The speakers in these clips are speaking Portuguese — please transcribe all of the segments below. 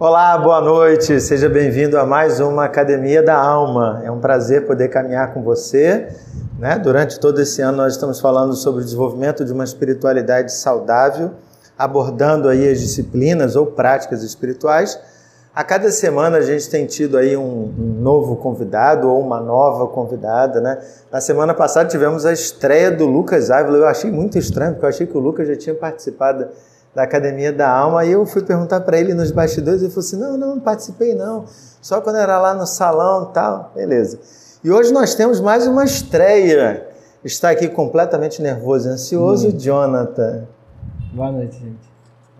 Olá, boa noite. Seja bem-vindo a mais uma Academia da Alma. É um prazer poder caminhar com você. Né? Durante todo esse ano nós estamos falando sobre o desenvolvimento de uma espiritualidade saudável, abordando aí as disciplinas ou práticas espirituais. A cada semana a gente tem tido aí um, um novo convidado ou uma nova convidada, né? Na semana passada tivemos a estreia do Lucas Ávila. Eu achei muito estranho, porque eu achei que o Lucas já tinha participado da Academia da Alma, e eu fui perguntar para ele nos bastidores, ele falou assim, não, não, não participei não, só quando era lá no salão e tal, beleza. E hoje nós temos mais uma estreia, está aqui completamente nervoso e ansioso, hum. Jonathan. Boa noite, gente.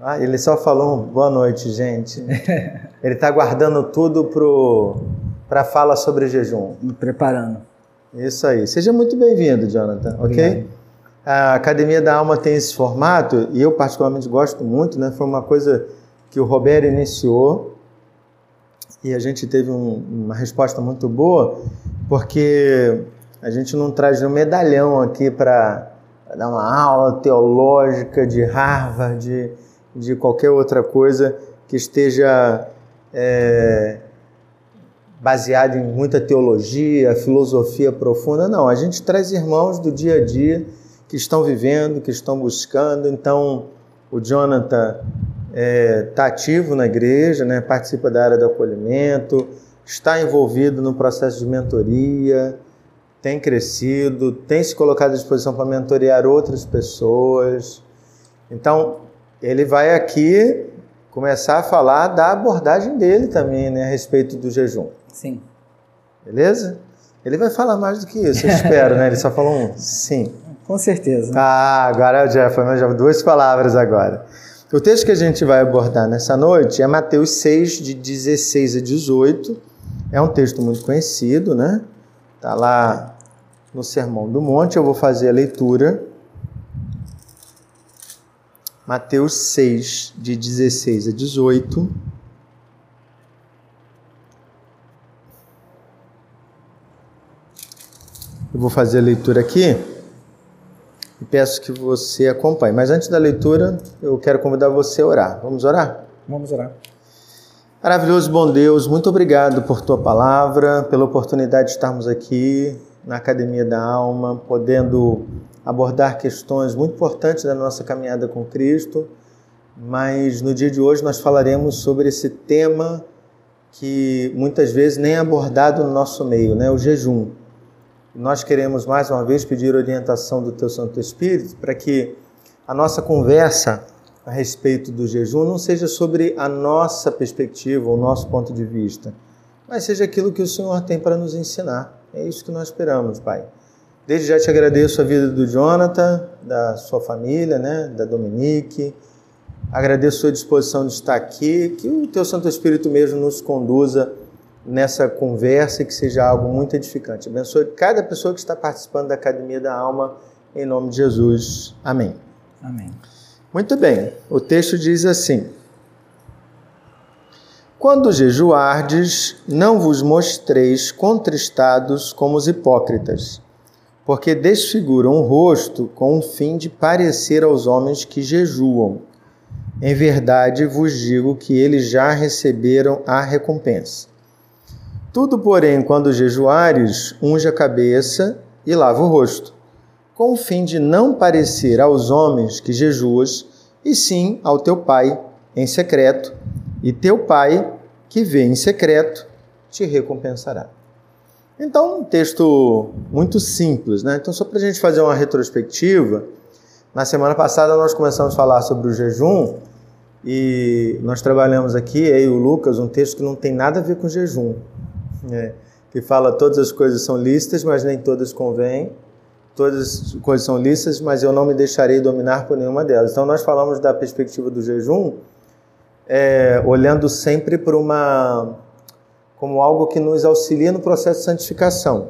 Ah, ele só falou um boa noite, gente. ele está guardando tudo para a fala sobre jejum. Me preparando. Isso aí. Seja muito bem-vindo, Jonathan, ok? Obrigado. A Academia da Alma tem esse formato e eu particularmente gosto muito, né? Foi uma coisa que o Roberto iniciou e a gente teve um, uma resposta muito boa, porque a gente não traz um medalhão aqui para dar uma aula teológica de Harvard, de, de qualquer outra coisa que esteja é, baseada em muita teologia, filosofia profunda. Não, a gente traz irmãos do dia a dia que estão vivendo, que estão buscando. Então, o Jonathan está é, tá ativo na igreja, né? participa da área do acolhimento, está envolvido no processo de mentoria, tem crescido, tem se colocado à disposição para mentorear outras pessoas. Então, ele vai aqui começar a falar da abordagem dele também, né, a respeito do jejum. Sim. Beleza? Ele vai falar mais do que isso, eu espero, né? Ele só falou um sim. Com certeza. Ah, agora é foi já duas palavras agora. O texto que a gente vai abordar nessa noite é Mateus 6, de 16 a 18. É um texto muito conhecido, né? Está lá no Sermão do Monte. Eu vou fazer a leitura. Mateus 6, de 16 a 18. Eu vou fazer a leitura aqui peço que você acompanhe. Mas antes da leitura, eu quero convidar você a orar. Vamos orar? Vamos orar. Maravilhoso bom Deus, muito obrigado por tua palavra, pela oportunidade de estarmos aqui na Academia da Alma, podendo abordar questões muito importantes da nossa caminhada com Cristo. Mas no dia de hoje nós falaremos sobre esse tema que muitas vezes nem é abordado no nosso meio, né? O jejum. Nós queremos mais uma vez pedir orientação do Teu Santo Espírito para que a nossa conversa a respeito do jejum não seja sobre a nossa perspectiva, o nosso ponto de vista, mas seja aquilo que o Senhor tem para nos ensinar. É isso que nós esperamos, Pai. Desde já te agradeço a vida do Jonathan, da sua família, né, da Dominique. Agradeço a sua disposição de estar aqui, que o Teu Santo Espírito mesmo nos conduza nessa conversa e que seja algo muito edificante. Abençoe cada pessoa que está participando da Academia da Alma, em nome de Jesus. Amém. Amém. Muito bem, o texto diz assim: Quando jejuardes, não vos mostreis contristados como os hipócritas, porque desfiguram o rosto com o fim de parecer aos homens que jejuam. Em verdade vos digo que eles já receberam a recompensa. Tudo, porém, quando jejuares, unge a cabeça e lava o rosto, com o fim de não parecer aos homens que jejuas, e sim ao teu pai em secreto, e teu pai, que vê em secreto, te recompensará. Então, um texto muito simples, né? Então, só para a gente fazer uma retrospectiva, na semana passada nós começamos a falar sobre o jejum e nós trabalhamos aqui, eu e o Lucas, um texto que não tem nada a ver com jejum é, que fala todas as coisas são lícitas, mas nem todas convêm. Todas as coisas são lícitas, mas eu não me deixarei dominar por nenhuma delas. Então nós falamos da perspectiva do jejum, é, olhando sempre para uma como algo que nos auxilia no processo de santificação.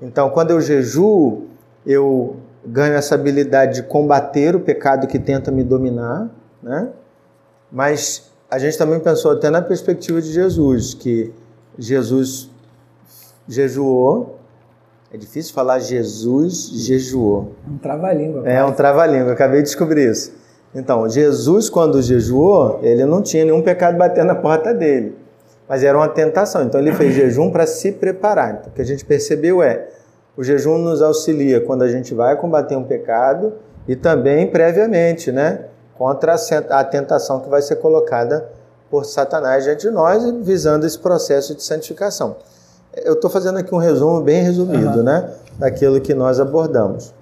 Então, quando eu jejuo, eu ganho essa habilidade de combater o pecado que tenta me dominar, né? Mas a gente também pensou até na perspectiva de Jesus, que Jesus jejuou. É difícil falar Jesus jejuou. Um trava-língua. É um trava-língua, acabei de descobrir isso. Então, Jesus, quando jejuou, ele não tinha nenhum pecado batendo na porta dele. Mas era uma tentação. Então, ele fez jejum para se preparar. Então, o que a gente percebeu é: o jejum nos auxilia quando a gente vai combater um pecado e também previamente, né? Contra a tentação que vai ser colocada por Satanás diante de nós, visando esse processo de santificação. Eu estou fazendo aqui um resumo bem resumido, uhum. né? Daquilo que nós abordamos.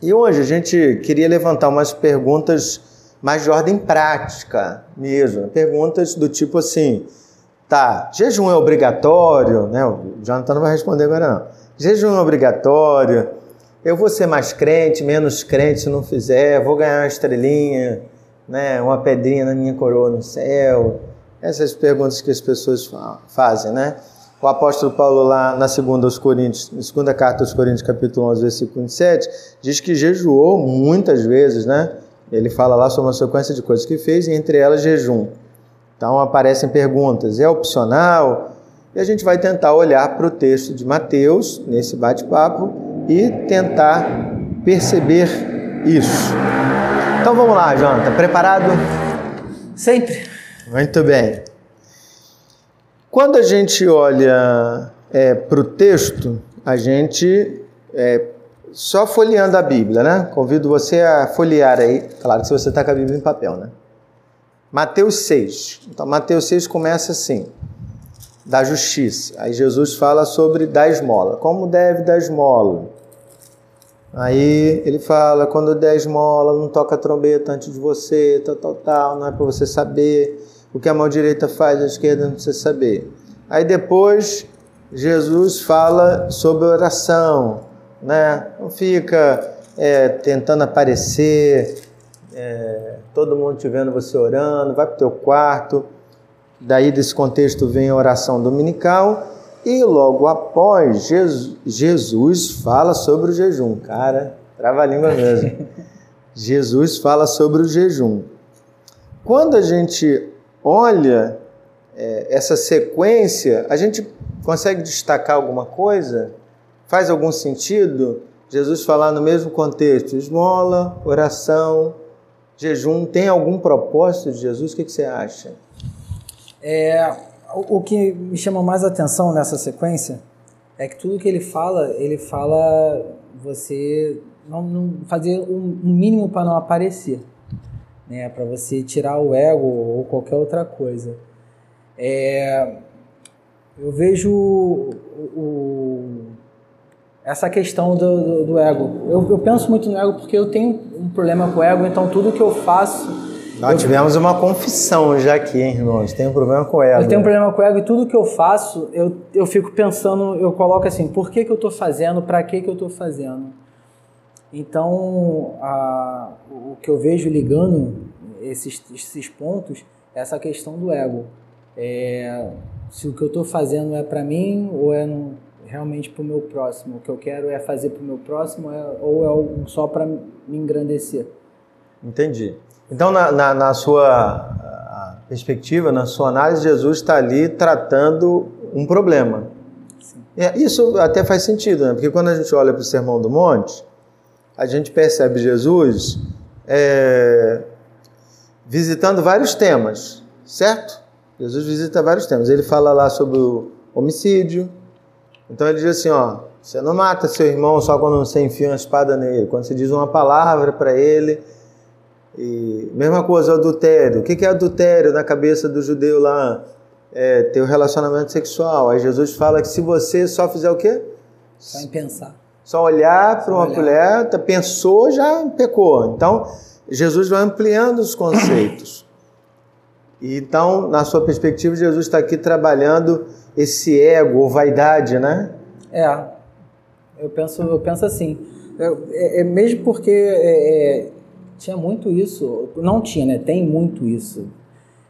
E hoje a gente queria levantar umas perguntas mais de ordem prática mesmo. Perguntas do tipo assim: tá, jejum é obrigatório? Né? O Jonathan não vai responder agora, não. Jejum é obrigatório? Eu vou ser mais crente, menos crente se não fizer? Vou ganhar uma estrelinha, né? uma pedrinha na minha coroa no céu? Essas perguntas que as pessoas fazem, né? O apóstolo Paulo lá na segunda aos Coríntios, na segunda carta aos Coríntios, capítulo 11, versículo 27, diz que jejuou muitas vezes, né? Ele fala lá sobre uma sequência de coisas que fez e entre elas jejum. Então aparecem perguntas, é opcional? E a gente vai tentar olhar para o texto de Mateus nesse bate-papo e tentar perceber isso. Então vamos lá, Jonathan, preparado? Sempre. Muito bem. Quando a gente olha é, para o texto, a gente, é, só folheando a Bíblia, né? Convido você a folhear aí, claro que se você está com a Bíblia em papel, né? Mateus 6. Então, Mateus 6 começa assim, da justiça. Aí Jesus fala sobre dar esmola. Como deve dar esmola? Aí ele fala, quando der esmola, não toca trombeta antes de você, tal, tal, tal, não é para você saber o que a mão direita faz, a esquerda não precisa saber. Aí depois Jesus fala sobre oração, né? Não fica é, tentando aparecer, é, todo mundo te vendo você orando, vai para o teu quarto. Daí desse contexto vem a oração dominical e logo após Jesus, fala sobre o jejum. Cara, trava a língua mesmo. Jesus fala sobre o jejum. Quando a gente olha é, essa sequência, a gente consegue destacar alguma coisa? Faz algum sentido? Jesus falar no mesmo contexto, esmola, oração, jejum, tem algum propósito de Jesus? O que, que você acha? É, o que me chama mais atenção nessa sequência é que tudo que ele fala, ele fala você não, não fazer um, um mínimo para não aparecer né, para você tirar o ego ou qualquer outra coisa. É, eu vejo o, o, essa questão do, do, do ego. Eu, eu, penso muito no ego porque eu tenho um problema com o ego, então tudo que eu faço. Nós eu, tivemos uma confissão já aqui, hein, irmãos? Tem um problema com o ego. Eu tenho um problema com o ego e tudo que eu faço, eu, eu fico pensando, eu coloco assim, por que, que eu estou fazendo, para que, que eu estou fazendo? Então, a, o que eu vejo ligando esses, esses pontos é essa questão do ego. É, se o que eu estou fazendo é para mim ou é no, realmente para o meu próximo. O que eu quero é fazer para o meu próximo é, ou é só para me engrandecer. Entendi. Então, na, na, na sua perspectiva, na sua análise, Jesus está ali tratando um problema. É, isso até faz sentido, né? porque quando a gente olha para o Sermão do Monte, a gente percebe Jesus é, visitando vários temas, certo? Jesus visita vários temas. Ele fala lá sobre o homicídio. Então ele diz assim, ó, você não mata seu irmão só quando você enfia uma espada nele, quando você diz uma palavra para ele. E mesma coisa, o adultério. O que é adultério na cabeça do judeu lá? É ter o um relacionamento sexual. Aí Jesus fala que se você só fizer o quê? Só em pensar. Só olhar para uma olhar. mulher, pensou, já pecou. Então, Jesus vai ampliando os conceitos. Então, na sua perspectiva, Jesus está aqui trabalhando esse ego ou vaidade, né? É, eu penso, eu penso assim. É, é mesmo porque é, é, tinha muito isso, não tinha, né? Tem muito isso.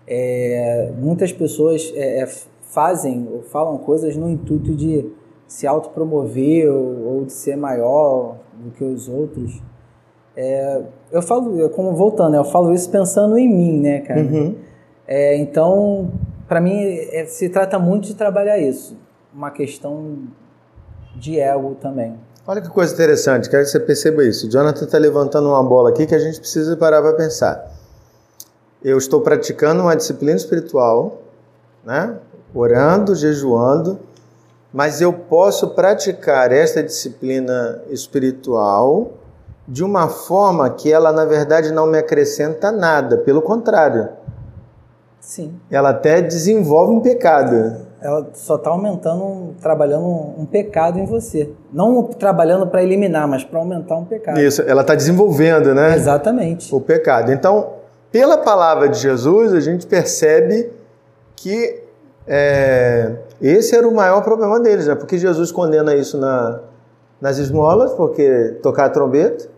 É, muitas pessoas é, fazem ou falam coisas no intuito de se autopromover ou, ou de ser maior do que os outros. É, eu falo, como voltando, eu falo isso pensando em mim, né, cara? Uhum. É, então, para mim, se trata muito de trabalhar isso, uma questão de ego também. Olha que coisa interessante, quero que você perceba isso. O Jonathan está levantando uma bola aqui que a gente precisa parar para pensar. Eu estou praticando uma disciplina espiritual, né? orando, jejuando, mas eu posso praticar esta disciplina espiritual de uma forma que ela, na verdade, não me acrescenta nada, pelo contrário. Sim. Ela até desenvolve um pecado ela só está aumentando, trabalhando um pecado em você. Não trabalhando para eliminar, mas para aumentar um pecado. Isso, ela está desenvolvendo, né? Exatamente. O pecado. Então, pela palavra de Jesus, a gente percebe que é, esse era o maior problema deles, né? Porque Jesus condena isso na, nas esmolas, porque tocar a trombeta,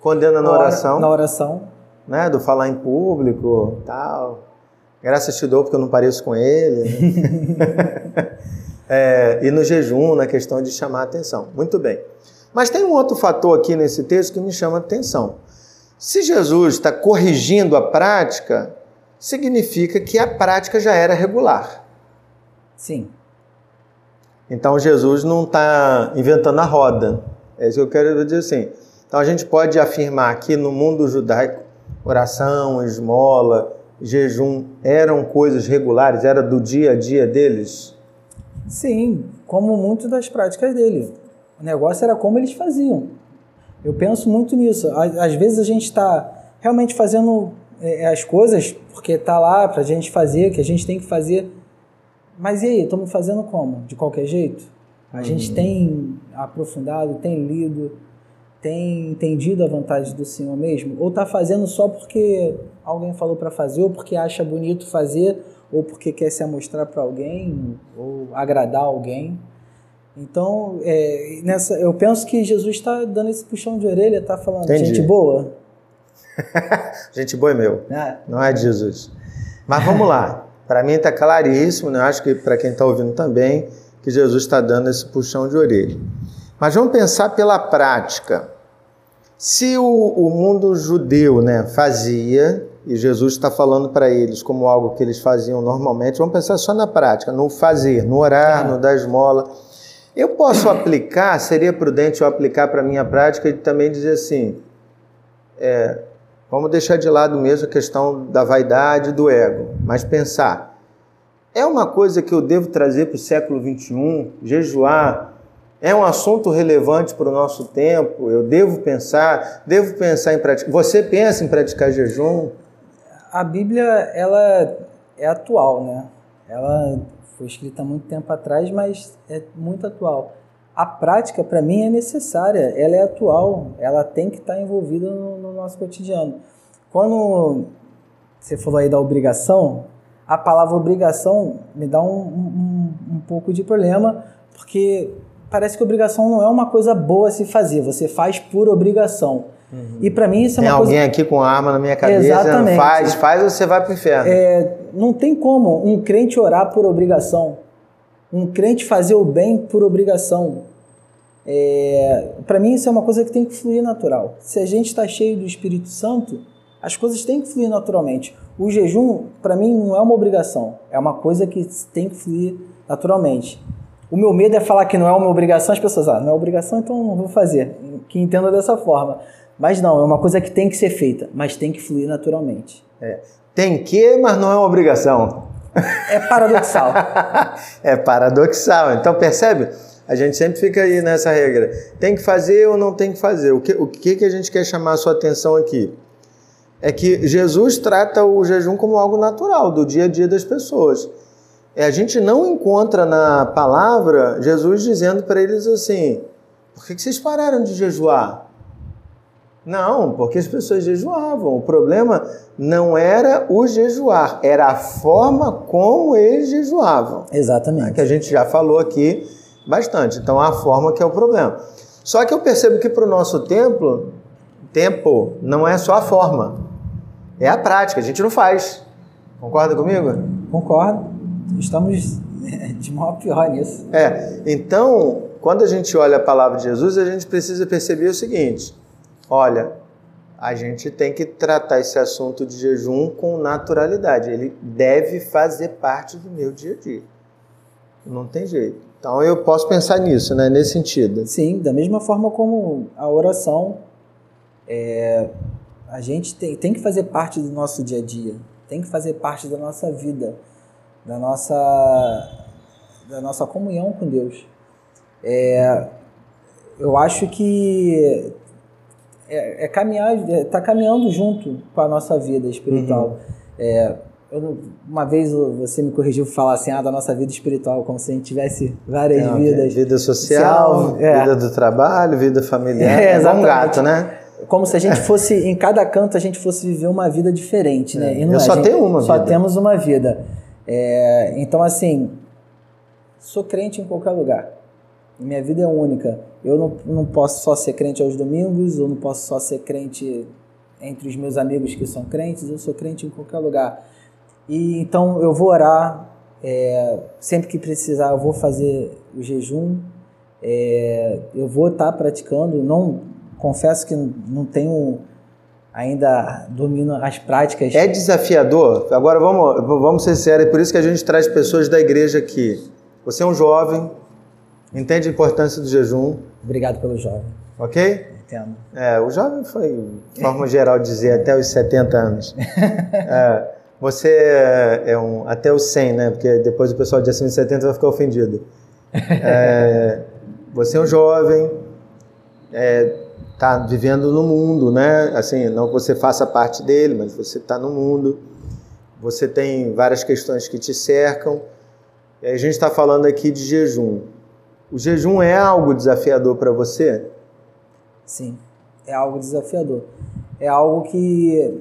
condena na oração. Na oração. Né? Do falar em público, tal. Graças te dou porque eu não pareço com ele. Né? é, e no jejum, na questão de chamar a atenção. Muito bem. Mas tem um outro fator aqui nesse texto que me chama a atenção. Se Jesus está corrigindo a prática, significa que a prática já era regular. Sim. Então Jesus não está inventando a roda. É isso que eu quero dizer assim. Então a gente pode afirmar que no mundo judaico, oração, esmola, jejum eram coisas regulares, era do dia a dia deles? Sim, como muitas das práticas dele. O negócio era como eles faziam. Eu penso muito nisso. Às vezes a gente está realmente fazendo é, as coisas porque está lá para a gente fazer, que a gente tem que fazer. Mas e aí, estamos fazendo como? De qualquer jeito? A uhum. gente tem aprofundado, tem lido, tem entendido a vontade do Senhor mesmo? Ou está fazendo só porque alguém falou para fazer, ou porque acha bonito fazer, ou porque quer se amostrar para alguém, ou agradar alguém? Então, é, nessa, eu penso que Jesus está dando esse puxão de orelha, está falando, Entendi. gente boa. gente boa é meu, é. não é de Jesus. Mas vamos lá. Para mim está claríssimo, né? acho que para quem está ouvindo também, que Jesus está dando esse puxão de orelha. Mas vamos pensar pela prática. Se o, o mundo judeu né, fazia, e Jesus está falando para eles como algo que eles faziam normalmente, vamos pensar só na prática, no fazer, no orar, no dar esmola. Eu posso aplicar, seria prudente eu aplicar para a minha prática e também dizer assim: é, vamos deixar de lado mesmo a questão da vaidade e do ego, mas pensar. É uma coisa que eu devo trazer para o século XXI, jejuar é um assunto relevante para o nosso tempo? Eu devo pensar, devo pensar em praticar. Você pensa em praticar jejum? A Bíblia, ela é atual, né? Ela foi escrita muito tempo atrás, mas é muito atual. A prática, para mim, é necessária, ela é atual, ela tem que estar envolvida no, no nosso cotidiano. Quando você falou aí da obrigação, a palavra obrigação me dá um, um, um pouco de problema, porque parece que obrigação não é uma coisa boa a se fazer, você faz por obrigação. Uhum. E para mim isso é tem uma coisa... alguém aqui com arma na minha cabeça, Exatamente. faz, faz ou você vai para o inferno. É, não tem como um crente orar por obrigação, um crente fazer o bem por obrigação. É, para mim isso é uma coisa que tem que fluir natural. Se a gente está cheio do Espírito Santo, as coisas têm que fluir naturalmente. O jejum, para mim, não é uma obrigação, é uma coisa que tem que fluir naturalmente. O meu medo é falar que não é uma obrigação, as pessoas, ah, não é obrigação, então não vou fazer. Que entenda dessa forma. Mas não, é uma coisa que tem que ser feita, mas tem que fluir naturalmente. É. Tem que, mas não é uma obrigação. É paradoxal. é paradoxal. Então percebe? A gente sempre fica aí nessa regra. Tem que fazer ou não tem que fazer? O que, o que, que a gente quer chamar a sua atenção aqui? É que Jesus trata o jejum como algo natural, do dia a dia das pessoas. É, a gente não encontra na palavra Jesus dizendo para eles assim: por que vocês pararam de jejuar? Não, porque as pessoas jejuavam. O problema não era o jejuar, era a forma como eles jejuavam. Exatamente. É que a gente já falou aqui bastante. Então, a forma que é o problema. Só que eu percebo que para o nosso templo, tempo não é só a forma, é a prática. A gente não faz. Concorda comigo? Concordo. Estamos de mal a pior nisso. É, então, quando a gente olha a palavra de Jesus, a gente precisa perceber o seguinte: olha, a gente tem que tratar esse assunto de jejum com naturalidade. Ele deve fazer parte do meu dia a dia. Não tem jeito. Então eu posso pensar nisso, né? Nesse sentido. Sim, da mesma forma como a oração, é, a gente tem, tem que fazer parte do nosso dia a dia, tem que fazer parte da nossa vida, da nossa, da nossa comunhão com Deus. É, eu acho que é, é caminhar, é, tá caminhando junto com a nossa vida espiritual. Uhum. É, eu, uma vez você me corrigiu falar assim, ah, da nossa vida espiritual, como se a gente tivesse várias Não, vidas. Vida social, social é. vida do trabalho, vida familiar. É, é um gato, né? Como se a gente fosse, em cada canto, a gente fosse viver uma vida diferente, né? É. eu só gente, tenho uma só vida. Só temos uma vida. É, então, assim, sou crente em qualquer lugar. Minha vida é única. Eu não, não posso só ser crente aos domingos, eu não posso só ser crente entre os meus amigos que são crentes, eu sou crente em qualquer lugar. E então eu vou orar, é, sempre que precisar eu vou fazer o jejum, é, eu vou estar tá praticando, não confesso que não tenho ainda domino as práticas. É desafiador. Agora vamos, vamos ser sérios, é por isso que a gente traz pessoas da igreja aqui. Você é um jovem, entende a importância do jejum. Obrigado pelo jovem. Ok? Entendo. É, o jovem foi, de forma geral, dizer até os 70 anos. É, você é, é um. Até os 100, né? Porque depois o pessoal de acima de 70 vai ficar ofendido. É, você é um jovem, está vivendo no mundo, né? Assim, não que você faça parte dele, mas você está no mundo. Você tem várias questões que te cercam. E a gente está falando aqui de jejum. O jejum é algo desafiador para você? Sim, é algo desafiador. É algo que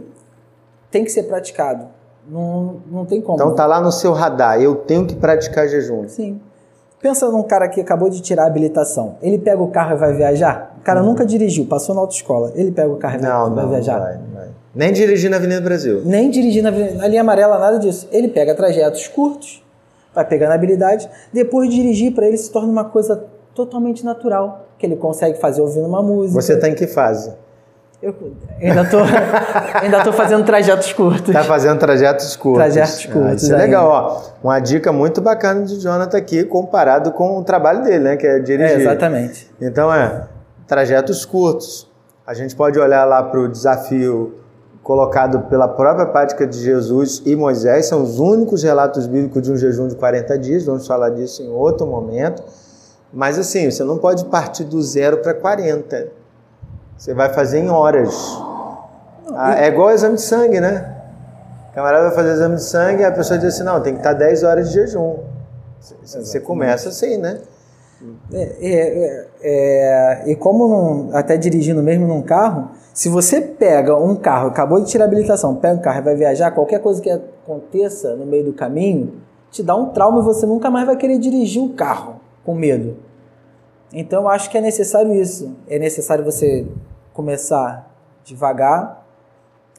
tem que ser praticado. Não, não tem como. Então tá lá no seu radar, eu tenho que praticar jejum. Sim. Pensa num cara que acabou de tirar a habilitação. Ele pega o carro e vai viajar? O cara hum. nunca dirigiu, passou na autoescola. Ele pega o carro e não, vai, não, viajar? Não vai, não vai. Nem dirigir na Avenida Brasil. Nem dirigir na, na linha amarela, nada disso. Ele pega trajetos curtos, vai pegando habilidade, depois dirigir para ele se torna uma coisa totalmente natural, que ele consegue fazer ouvindo uma música. Você está em que fase? Eu ainda tô, ainda tô fazendo trajetos curtos. Tá fazendo trajetos curtos. Trajetos curtos. Ah, isso é legal, ó. Uma dica muito bacana de Jonathan aqui, comparado com o trabalho dele, né? Que é dirigir. É, exatamente. Então é, trajetos curtos. A gente pode olhar lá para o desafio colocado pela própria prática de Jesus e Moisés, são os únicos relatos bíblicos de um jejum de 40 dias, vamos falar disso em outro momento. Mas assim, você não pode partir do zero para 40 você vai fazer em horas. Ah, é igual exame de sangue, né? O camarada vai fazer exame de sangue e a pessoa diz assim: não, tem que estar 10 horas de jejum. Você começa assim, né? É, é, é, e como não, até dirigindo mesmo num carro, se você pega um carro, acabou de tirar a habilitação, pega um carro e vai viajar, qualquer coisa que aconteça no meio do caminho, te dá um trauma e você nunca mais vai querer dirigir um carro com medo. Então eu acho que é necessário isso. É necessário você começar devagar,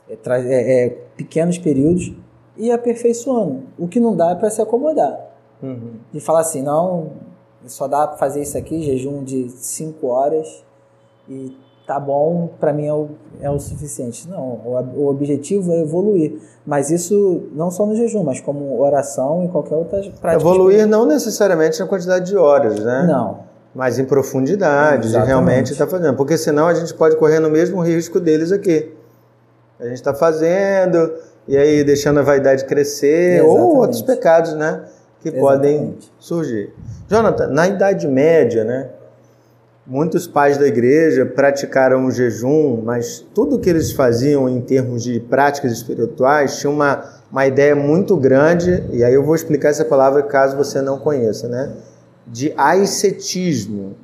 é, é, é, pequenos períodos e aperfeiçoando. O que não dá é para se acomodar. Uhum. E falar assim, não, só dá para fazer isso aqui, jejum de 5 horas e tá bom, para mim é o, é o suficiente. Não, o, o, objetivo é evoluir. Mas isso não só no jejum, mas como oração e qualquer outra prática. Evoluir não necessariamente na quantidade de horas, né? Não mais em profundidade, de realmente estar tá fazendo. Porque senão a gente pode correr no mesmo risco deles aqui. A gente está fazendo, e aí deixando a vaidade crescer, Exatamente. ou outros pecados, né? Que Exatamente. podem surgir. Jonathan, na Idade Média, né? Muitos pais da igreja praticaram o jejum, mas tudo que eles faziam em termos de práticas espirituais tinha uma, uma ideia muito grande, e aí eu vou explicar essa palavra caso você não conheça, né? De ascetismo.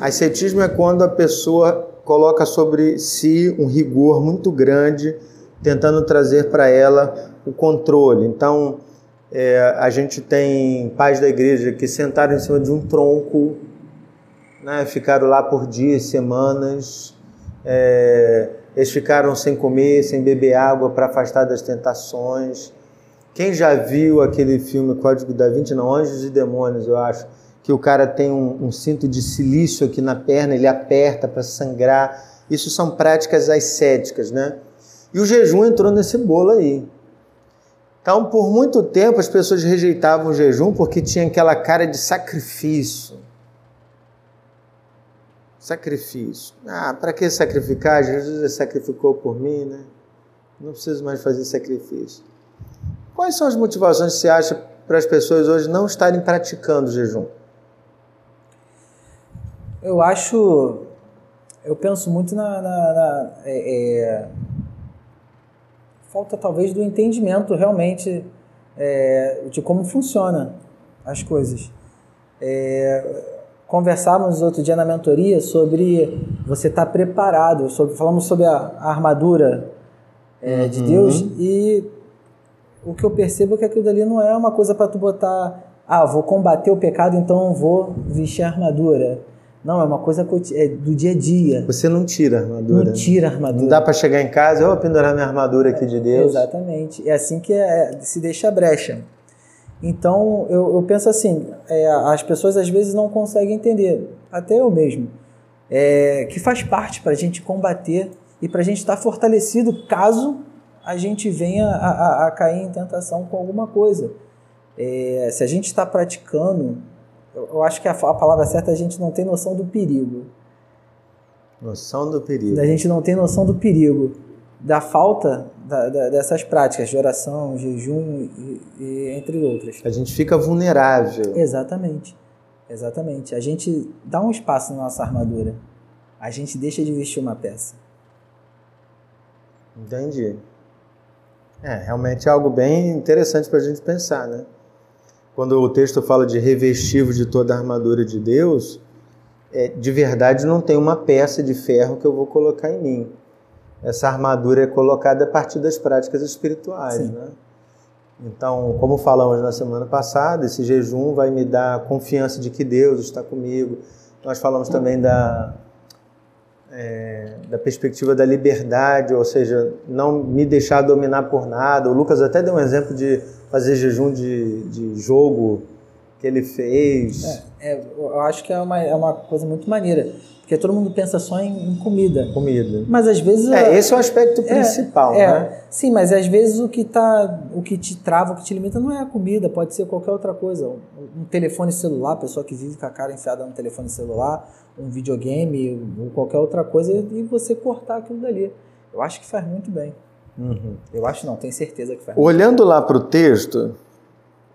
Ascetismo é quando a pessoa coloca sobre si um rigor muito grande, tentando trazer para ela o controle. Então, é, a gente tem pais da igreja que sentaram em cima de um tronco, né, ficaram lá por dias, semanas, é, eles ficaram sem comer, sem beber água para afastar das tentações. Quem já viu aquele filme Código da Vinci, não, Anjos e Demônios, eu acho, que o cara tem um, um cinto de silício aqui na perna, ele aperta para sangrar. Isso são práticas ascéticas, né? E o jejum entrou nesse bolo aí. Então, por muito tempo, as pessoas rejeitavam o jejum porque tinha aquela cara de sacrifício. Sacrifício. Ah, para que sacrificar? Jesus sacrificou por mim, né? Não preciso mais fazer sacrifício. Quais são as motivações que você acha para as pessoas hoje não estarem praticando o jejum? Eu acho. Eu penso muito na. na, na é, é, falta talvez do entendimento realmente é, de como funciona as coisas. É, conversávamos outro dia na mentoria sobre você estar tá preparado, sobre, falamos sobre a, a armadura é, uhum. de Deus e o que eu percebo é que aquilo dali não é uma coisa para tu botar, ah, vou combater o pecado, então vou vestir a armadura. Não, é uma coisa é do dia a dia. Você não tira a armadura. Não tira a armadura. Não dá para chegar em casa, eu vou pendurar minha armadura aqui de Deus. exatamente. É assim que é, se deixa a brecha. Então, eu, eu penso assim, é, as pessoas às vezes não conseguem entender, até eu mesmo, é, que faz parte para a gente combater e para a gente estar tá fortalecido caso a gente venha a, a, a cair em tentação com alguma coisa. É, se a gente está praticando, eu, eu, acho que a, a, palavra certa é a gente não tem noção do perigo. Noção do perigo. A gente não tem noção do perigo, da falta da, da, dessas práticas de oração, jejum e, e, entre outras. A gente fica vulnerável. Exatamente. Exatamente. A gente dá um espaço na nossa armadura. A gente deixa de vestir uma peça. Entendi. É, realmente é algo bem interessante para a gente pensar, né? Quando o texto fala de revestivo de toda a armadura de Deus, é, de verdade não tem uma peça de ferro que eu vou colocar em mim. Essa armadura é colocada a partir das práticas espirituais, Sim. né? Então, como falamos na semana passada, esse jejum vai me dar confiança de que Deus está comigo. Nós falamos também da é, da perspectiva da liberdade, ou seja, não me deixar dominar por nada. O Lucas até deu um exemplo de fazer jejum de, de jogo que ele fez. É, é, eu acho que é uma, é uma coisa muito maneira. Porque todo mundo pensa só em, em comida. Comida. Mas às vezes. É, esse é o aspecto é, principal, é, né? Sim, mas às vezes o que, tá, o que te trava, o que te limita não é a comida, pode ser qualquer outra coisa. Um, um telefone celular, pessoa que vive com a cara enfiada no telefone celular, um videogame ou qualquer outra coisa, e você cortar aquilo dali. Eu acho que faz muito bem. Uhum. Eu acho não, tenho certeza que faz. Olhando lá para o texto,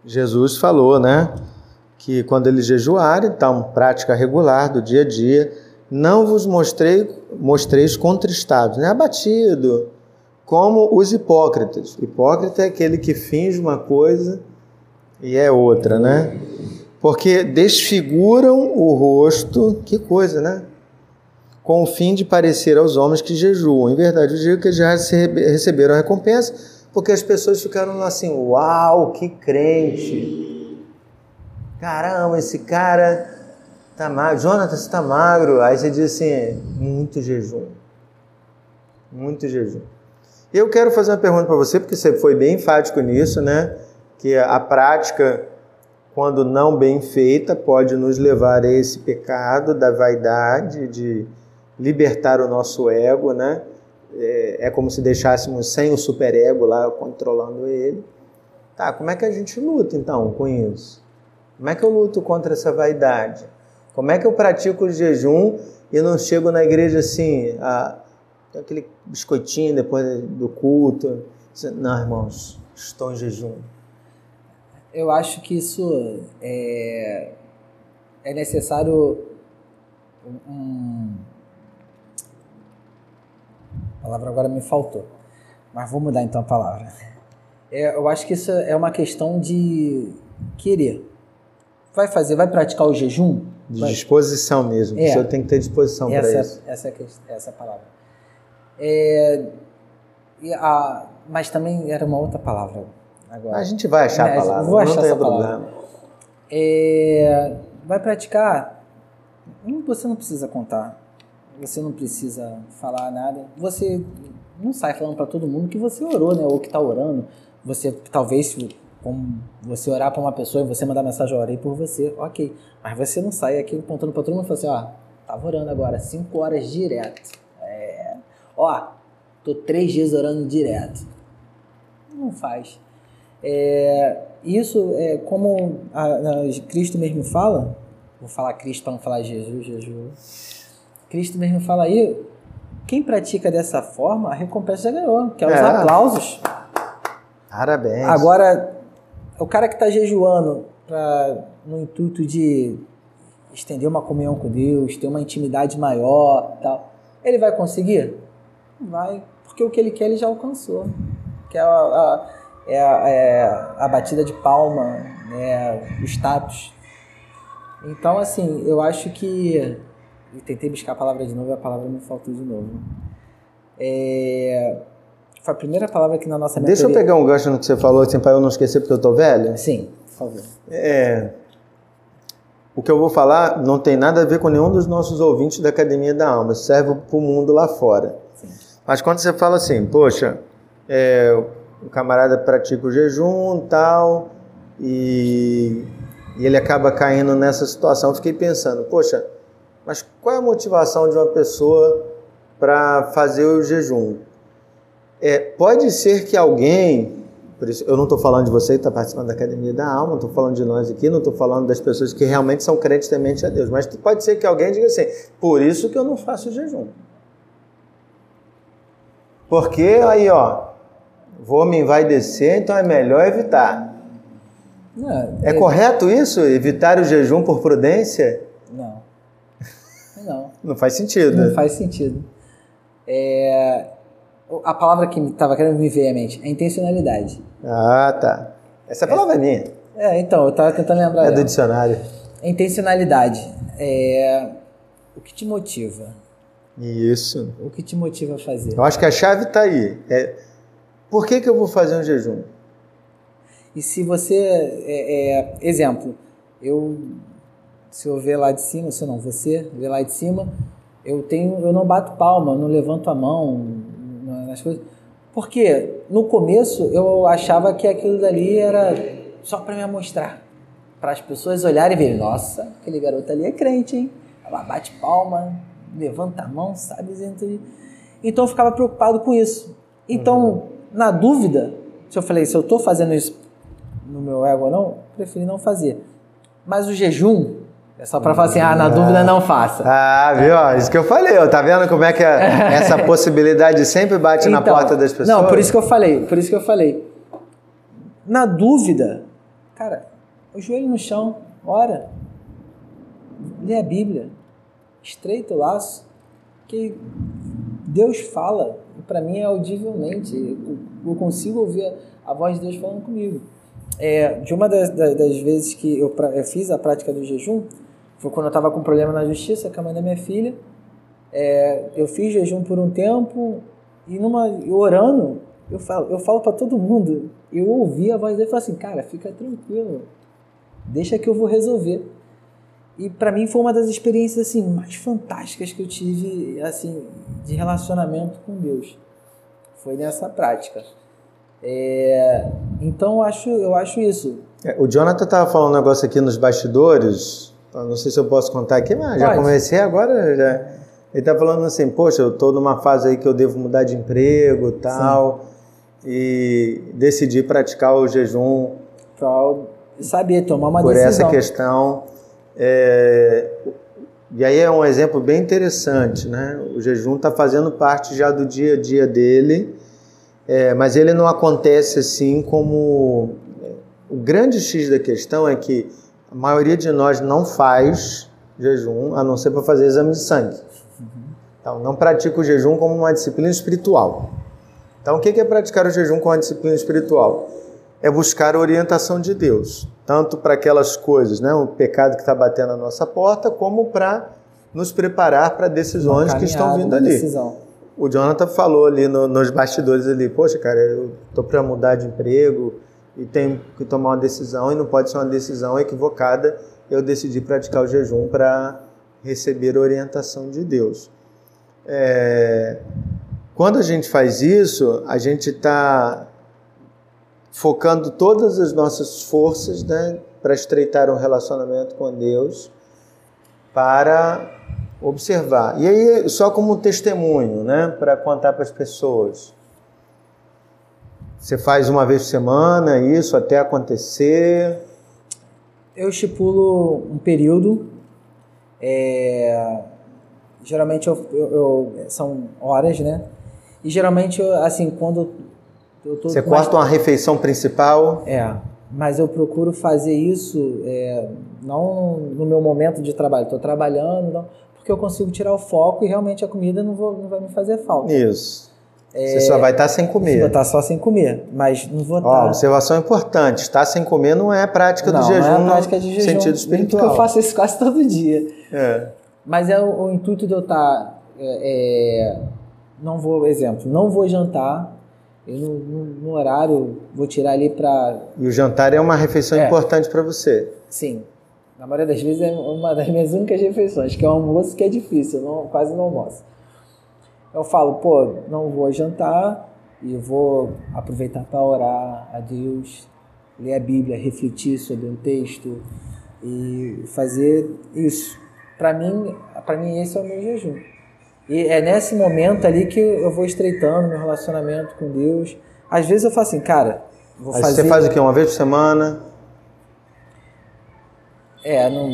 Jesus falou, né? Que quando eles jejuarem, então, prática regular do dia a dia não vos mostrei, mostreis contristados, né? abatido, como os hipócritas. Hipócrita é aquele que finge uma coisa e é outra, né? Porque desfiguram o rosto, que coisa, né? Com o fim de parecer aos homens que jejuam. Em verdade, eu digo que já receberam a recompensa, porque as pessoas ficaram assim: uau, que crente! Caramba, esse cara Tá magro. Jonathan, você tá magro. Aí você diz assim, muito jejum. Muito jejum. Eu quero fazer uma pergunta para você, porque você foi bem enfático nisso, né? Que a prática, quando não bem feita, pode nos levar a esse pecado da vaidade, de libertar o nosso ego, né? É, é como se deixássemos sem o superego lá controlando ele. Tá, como é que a gente luta então com isso? Como é que eu luto contra essa vaidade? Como é que eu pratico o jejum e não chego na igreja assim, a, aquele biscoitinho depois do culto? Não, irmãos, estou em jejum. Eu acho que isso é, é necessário um, a palavra agora me faltou, mas vou mudar então a palavra. É, eu acho que isso é uma questão de querer. Vai fazer, vai praticar o jejum? De Mas, disposição mesmo. É, o senhor tem que ter disposição para isso. Essa é, essa a palavra. É, a, mas também era uma outra palavra agora. A gente vai achar a palavra. Vou achar não essa palavra. É, vai praticar. Você não precisa contar. Você não precisa falar nada. Você não sai falando para todo mundo que você orou, né? Ou que está orando. Você talvez como você orar para uma pessoa e você mandar mensagem, orei por você, ok. Mas você não sai aqui apontando para todo mundo e fala assim, ó, tava orando agora, cinco horas direto. É, ó, tô três dias orando direto. Não faz. É, isso é como a, a, Cristo mesmo fala, vou falar Cristo para não falar Jesus, Jesus. Cristo mesmo fala aí, quem pratica dessa forma, a recompensa já ganhou, que é os é. aplausos. Parabéns. Agora, o cara que está jejuando pra, no intuito de estender uma comunhão com Deus, ter uma intimidade maior, tal, ele vai conseguir? Vai, porque o que ele quer ele já alcançou, que é a, a, é a, é a batida de palma, né, o status. Então, assim, eu acho que eu tentei buscar a palavra de novo e a palavra me faltou de novo. É, foi a primeira palavra que na nossa Deixa eu pegar um gancho no que você falou, assim, para eu não esquecer porque eu tô velho. Sim, por favor. É, o que eu vou falar não tem nada a ver com nenhum dos nossos ouvintes da Academia da Alma, serve para o mundo lá fora. Sim. Mas quando você fala assim, poxa, é, o camarada pratica o jejum tal, e, e ele acaba caindo nessa situação, eu fiquei pensando, poxa, mas qual é a motivação de uma pessoa para fazer o jejum? É, pode ser que alguém, isso eu não estou falando de você que está participando da Academia da Alma, não estou falando de nós aqui, não estou falando das pessoas que realmente são crentes temente a Deus, mas pode ser que alguém diga assim, por isso que eu não faço jejum. Porque aí, ó, vômen vai descer, então é melhor evitar. Não, é, é correto isso? Evitar o jejum por prudência? Não. Não. faz sentido. Não faz sentido. É, a palavra que estava querendo me ver à mente é intencionalidade. Ah, tá. Essa é palavra é minha. É, então, eu estava tentando lembrar. É do dicionário. Intencionalidade. É... O que te motiva? Isso. O que te motiva a fazer? Eu acho que a chave está aí. É... Por que, que eu vou fazer um jejum? E se você. É, é... Exemplo, eu. Se eu ver lá de cima, se não, você ver lá de cima, eu tenho, eu não bato palma, não levanto a mão, nas coisas. Porque no começo eu achava que aquilo dali era só para me mostrar. Para as pessoas olharem e verem, nossa, aquele garoto ali é crente, hein? Ela bate palma, levanta a mão, sabe? Então eu ficava preocupado com isso. Então, uhum. na dúvida, se eu falei, se eu estou fazendo isso no meu ego ou não, preferi não fazer. Mas o jejum, é só para falar assim, ah, na dúvida não faça. Ah, viu? É. Isso que eu falei, ó, tá vendo como é que é essa possibilidade sempre bate então, na porta das pessoas? Não, por isso que eu falei, por isso que eu falei. Na dúvida, cara, o joelho no chão, ora, lê a Bíblia, estreita o laço, que Deus fala, para mim é audivelmente, eu consigo ouvir a voz de Deus falando comigo. É, de uma das, das, vezes que eu, eu fiz a prática do jejum, foi quando eu estava com problema na justiça com a mãe da minha filha. É, eu fiz jejum por um tempo e numa orando, eu falo, eu falo para todo mundo. Eu ouvi a voz dele e falei assim, cara, fica tranquilo, deixa que eu vou resolver. E para mim foi uma das experiências assim mais fantásticas que eu tive assim de relacionamento com Deus. Foi nessa prática. É, então eu acho, eu acho isso. É, o Jonathan estava falando um negócio aqui nos bastidores não sei se eu posso contar aqui, mas já comecei agora. Já. Ele está falando assim, poxa, eu estou numa fase aí que eu devo mudar de emprego tal, Sim. e decidi praticar o jejum. Para saber, tomar uma por decisão. Por essa questão. É, e aí é um exemplo bem interessante, né? O jejum está fazendo parte já do dia a dia dele, é, mas ele não acontece assim como... O grande X da questão é que a maioria de nós não faz jejum, a não ser para fazer exame de sangue. Então, não pratica o jejum como uma disciplina espiritual. Então, o que é praticar o jejum como uma disciplina espiritual? É buscar a orientação de Deus, tanto para aquelas coisas, né, o pecado que está batendo na nossa porta, como para nos preparar para decisões que estão vindo ali. Decisão. O Jonathan falou ali no, nos bastidores ali, poxa, cara, eu tô para mudar de emprego, e tenho que tomar uma decisão e não pode ser uma decisão equivocada. Eu decidi praticar o jejum para receber a orientação de Deus. É... Quando a gente faz isso, a gente está focando todas as nossas forças né, para estreitar um relacionamento com Deus, para observar. E aí, só como testemunho, né, para contar para as pessoas. Você faz uma vez por semana isso até acontecer? Eu estipulo um período. É, geralmente eu, eu, eu, são horas, né? E geralmente, eu, assim, quando eu tô. Você corta uma refeição principal? É. Mas eu procuro fazer isso é, não no meu momento de trabalho. Estou trabalhando, não, porque eu consigo tirar o foco e realmente a comida não, vou, não vai me fazer falta. Isso. É, Você só vai estar tá sem comer. Vou estar tá só sem comer, mas não vou estar. Ó, tá observação importante: estar sem comer não é a prática não, do jejum não é a prática de jejum, sentido espiritual. Porque eu faço isso quase todo dia. É. Mas é o, o intuito de eu estar. É, é, não vou, exemplo, não vou jantar. Eu no, no, no horário vou tirar ali para. E o jantar é uma refeição é. importante para você? Sim. Na maioria das vezes é uma das minhas únicas refeições, que é o almoço que é difícil, eu não, quase não almoço. Eu falo, pô, não vou jantar e vou aproveitar para orar a Deus, ler a Bíblia, refletir sobre um texto e fazer isso. Para mim, para mim esse é o meu jejum. E é nesse momento ali que eu vou estreitando meu relacionamento com Deus. Às vezes eu falo assim, cara, vou Aí fazer. Você faz o quê? Uma vez por semana? É, no,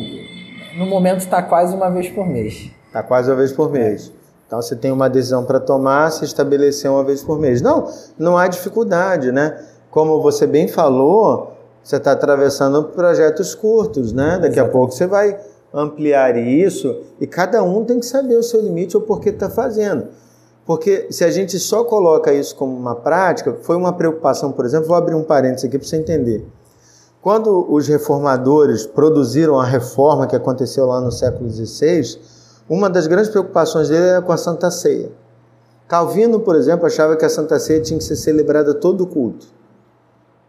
no momento está quase uma vez por mês. Está quase uma vez por mês. É. Então você tem uma decisão para tomar, se estabelecer uma vez por mês. Não, não há dificuldade, né? Como você bem falou, você está atravessando projetos curtos, né? Daqui a pouco você vai ampliar isso e cada um tem que saber o seu limite ou por que está fazendo. Porque se a gente só coloca isso como uma prática, foi uma preocupação, por exemplo, vou abrir um parênteses aqui para você entender. Quando os reformadores produziram a reforma que aconteceu lá no século XVI, uma das grandes preocupações dele era com a Santa Ceia. Calvino, por exemplo, achava que a Santa Ceia tinha que ser celebrada todo o culto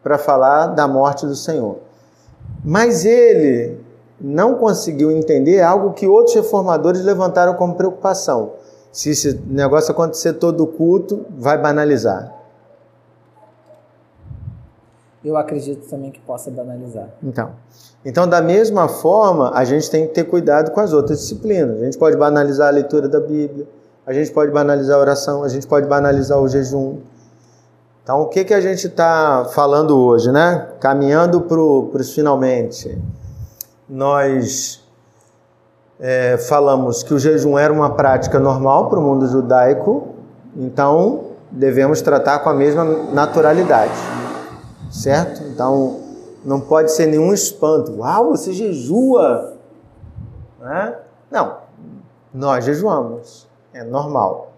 para falar da morte do Senhor. Mas ele não conseguiu entender algo que outros reformadores levantaram como preocupação. Se esse negócio acontecer todo o culto, vai banalizar. Eu acredito também que possa banalizar. Então, então, da mesma forma, a gente tem que ter cuidado com as outras disciplinas. A gente pode banalizar a leitura da Bíblia, a gente pode banalizar a oração, a gente pode banalizar o jejum. Então, o que, que a gente está falando hoje, né? Caminhando para os finalmente nós é, falamos que o jejum era uma prática normal para o mundo judaico, então devemos tratar com a mesma naturalidade, certo? Então não pode ser nenhum espanto. Uau, você jejua! Né? Não, nós jejuamos, é normal.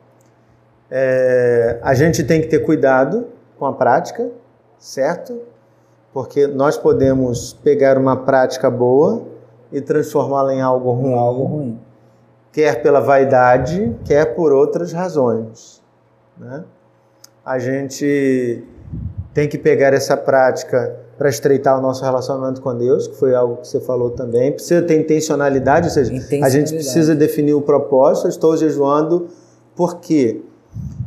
É, a gente tem que ter cuidado com a prática, certo? Porque nós podemos pegar uma prática boa e transformá-la em algo ruim, algo ruim, quer pela vaidade, quer por outras razões. Né? A gente tem que pegar essa prática para estreitar o nosso relacionamento com Deus, que foi algo que você falou também. Precisa ter intencionalidade, ou seja, a gente precisa definir o propósito. Eu estou jejuando por quê?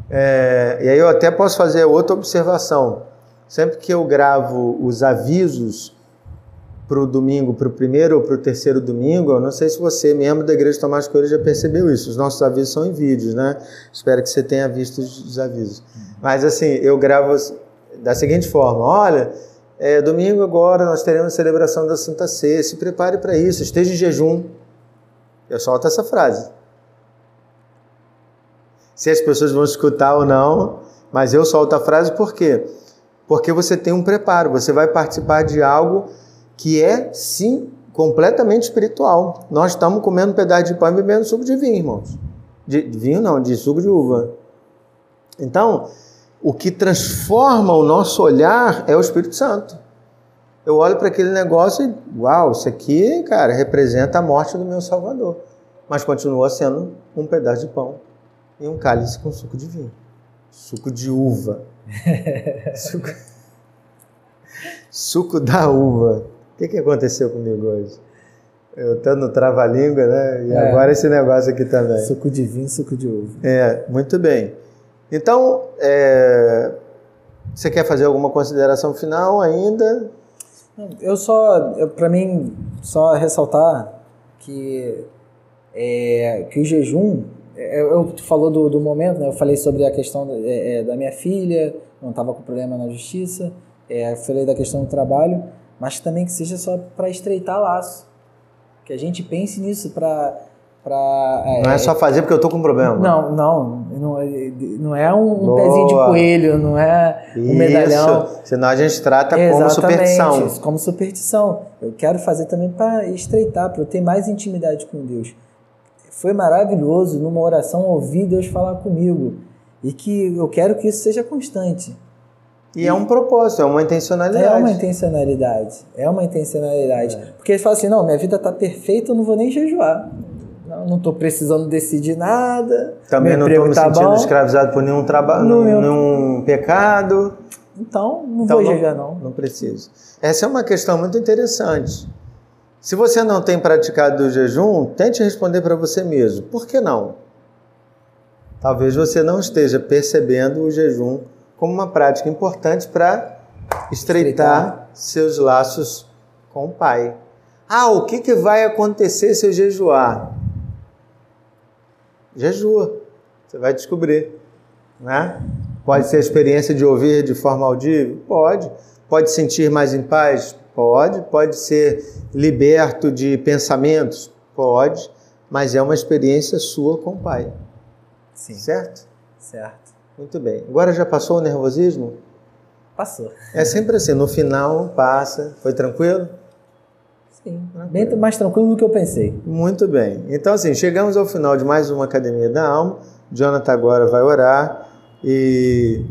É, e aí eu até posso fazer outra observação. Sempre que eu gravo os avisos para o domingo, para o primeiro ou para o terceiro domingo, eu não sei se você, membro da Igreja Tomás Coelho, já percebeu isso. Os nossos avisos são em vídeos, né? Espero que você tenha visto os avisos. Mas assim, eu gravo da seguinte forma: olha, é, domingo agora nós teremos a celebração da Santa Ceia, se prepare para isso, esteja em jejum. Eu solto essa frase. Se as pessoas vão escutar ou não, mas eu solto a frase por quê? porque você tem um preparo, você vai participar de algo que é, sim, completamente espiritual. Nós estamos comendo um pedaço de pão e bebendo suco de vinho, irmãos. De, de vinho não, de suco de uva. Então, o que transforma o nosso olhar é o Espírito Santo. Eu olho para aquele negócio e, uau, isso aqui, cara, representa a morte do meu Salvador. Mas continua sendo um pedaço de pão e um cálice com suco de vinho. Suco de uva. suco... suco da uva. O que, que aconteceu comigo hoje? Eu estou no trava-língua, né? E é. agora esse negócio aqui também. Suco de vinho, suco de uva. É, muito bem. Então, é... você quer fazer alguma consideração final ainda? Eu só, para mim, só ressaltar que, é, que o jejum é, eu, tu falou do, do momento, né? Eu falei sobre a questão é, é da minha filha, não estava com problema na justiça, é, falei da questão do trabalho, mas também que seja só para estreitar laço. Que a gente pense nisso para Pra, é, não é só fazer porque eu tô com problema. Não, não. Não, é, não é um, um pezinho de coelho, não é um Isso. medalhão. Senão a gente trata Exatamente, como superstição. Como superstição. Eu quero fazer também para estreitar, para eu ter mais intimidade com Deus. Foi maravilhoso numa oração ouvir Deus falar comigo. E que eu quero que isso seja constante. E, e é um propósito, é uma intencionalidade. É uma intencionalidade. É uma intencionalidade. É. Porque ele fala assim: não, minha vida está perfeita, eu não vou nem jejuar. Não estou precisando decidir nada. Também não estou me tá sentindo bom. escravizado por nenhum trabalho, nenhum, nenhum pecado. Então, não então, vou jejuar, não. Não preciso. Essa é uma questão muito interessante. Se você não tem praticado o jejum, tente responder para você mesmo. Por que não? Talvez você não esteja percebendo o jejum como uma prática importante para estreitar, estreitar seus laços com o Pai. Ah, o que, que vai acontecer se eu jejuar? Jejua, você vai descobrir. Né? Pode ser a experiência de ouvir de forma audível? Pode. Pode sentir mais em paz? Pode. Pode ser liberto de pensamentos? Pode. Mas é uma experiência sua com o Pai. Sim. Certo? Certo. Muito bem. Agora já passou o nervosismo? Passou. É sempre assim, no final passa. Foi tranquilo? Sim, bem mais tranquilo do que eu pensei. Muito bem. Então, assim, chegamos ao final de mais uma Academia da Alma. Jonathan agora vai orar e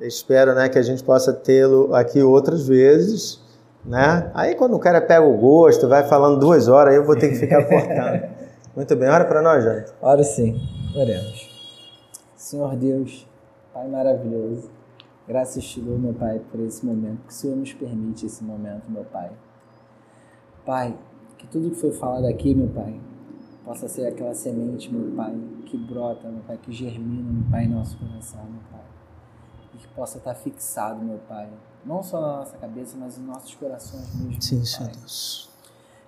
espero né, que a gente possa tê-lo aqui outras vezes. Né? Aí, quando o cara pega o gosto, vai falando duas horas, aí eu vou ter que ficar cortando. Muito bem. Ora para nós, Jonathan. Ora sim. Oremos. Senhor Deus, Pai maravilhoso, graças te dou, meu Pai, por esse momento, que o Senhor nos permite esse momento, meu Pai. Pai, que tudo que foi falado aqui, meu Pai, possa ser aquela semente, meu Pai, que brota, meu Pai, que germina, meu Pai, em nosso coração, meu Pai. E que possa estar fixado, meu Pai, não só na nossa cabeça, mas em nossos corações mesmo. Sim, Senhor Deus.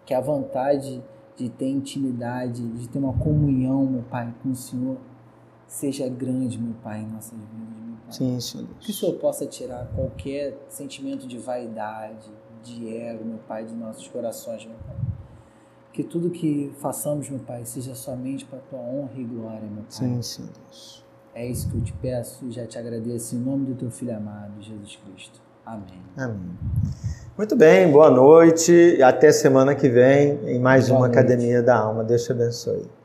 Que a vontade de ter intimidade, de ter uma comunhão, meu Pai, com o Senhor, seja grande, meu Pai, em nossas vidas, meu Pai. Sim, Senhor Deus. Que o Senhor possa tirar qualquer sentimento de vaidade, de ego, meu Pai, de nossos corações, meu Pai. Que tudo que façamos, meu Pai, seja somente para a tua honra e glória, meu Pai. Sim, Senhor Deus. É isso que eu te peço e já te agradeço em nome do teu Filho amado, Jesus Cristo. Amém. Amém. Muito bem, boa noite até semana que vem em mais boa uma noite. Academia da Alma. Deus te abençoe.